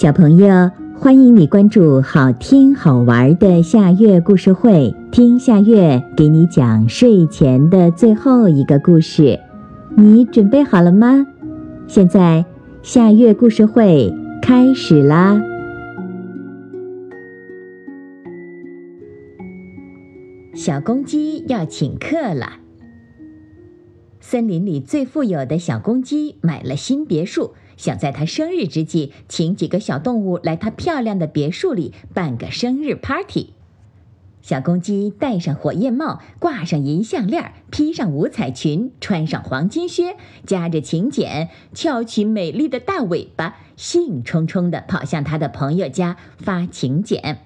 小朋友，欢迎你关注好听好玩的夏月故事会，听夏月给你讲睡前的最后一个故事。你准备好了吗？现在夏月故事会开始啦！小公鸡要请客了。森林里最富有的小公鸡买了新别墅。想在他生日之际，请几个小动物来他漂亮的别墅里办个生日 party。小公鸡戴上火焰帽，挂上银项链，披上五彩裙，穿上黄金靴，夹着请柬，翘起美丽的大尾巴，兴冲冲地跑向他的朋友家发请柬。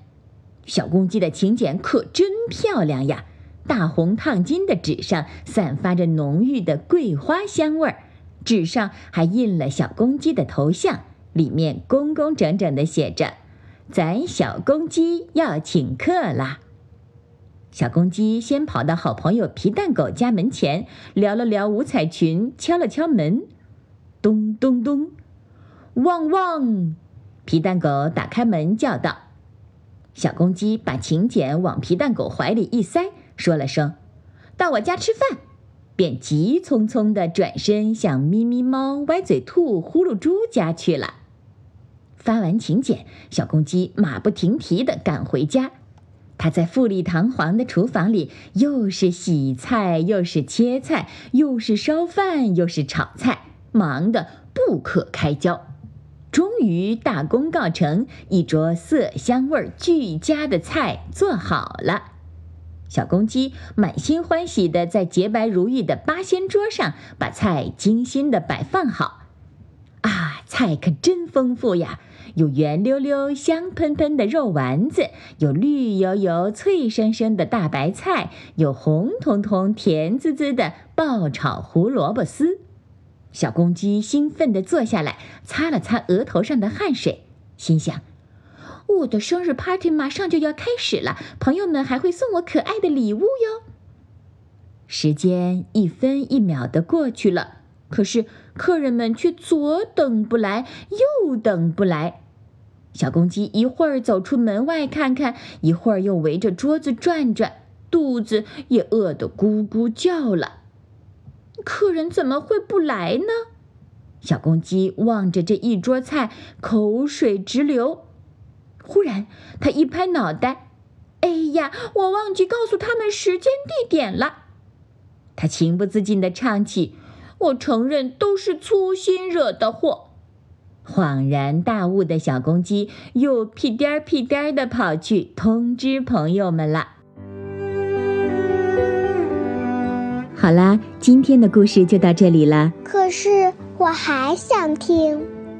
小公鸡的请柬可真漂亮呀！大红烫金的纸上散发着浓郁的桂花香味儿。纸上还印了小公鸡的头像，里面工工整整地写着：“咱小公鸡要请客啦。”小公鸡先跑到好朋友皮蛋狗家门前，撩了撩五彩裙，敲了敲门，咚咚咚，汪汪！皮蛋狗打开门叫道：“小公鸡把请柬往皮蛋狗怀里一塞，说了声：‘到我家吃饭。’”便急匆匆地转身向咪咪猫、歪嘴兔、呼噜猪家去了。发完请柬，小公鸡马不停蹄地赶回家。他在富丽堂皇的厨房里，又是洗菜，又是切菜，又是烧饭，又是炒菜，忙得不可开交。终于大功告成，一桌色香味俱佳的菜做好了。小公鸡满心欢喜地在洁白如玉的八仙桌上把菜精心地摆放好，啊，菜可真丰富呀！有圆溜溜、香喷喷的肉丸子，有绿油油、脆生生的大白菜，有红彤彤、甜滋滋的爆炒胡萝卜丝。小公鸡兴奋地坐下来，擦了擦额头上的汗水，心想。我的生日 party 马上就要开始了，朋友们还会送我可爱的礼物哟。时间一分一秒的过去了，可是客人们却左等不来，右等不来。小公鸡一会儿走出门外看看，一会儿又围着桌子转转，肚子也饿得咕咕叫了。客人怎么会不来呢？小公鸡望着这一桌菜，口水直流。忽然，他一拍脑袋：“哎呀，我忘记告诉他们时间地点了。”他情不自禁地唱起：“我承认都是粗心惹的祸。”恍然大悟的小公鸡又屁颠儿屁颠儿地跑去通知朋友们了。好啦，今天的故事就到这里了。可是我还想听。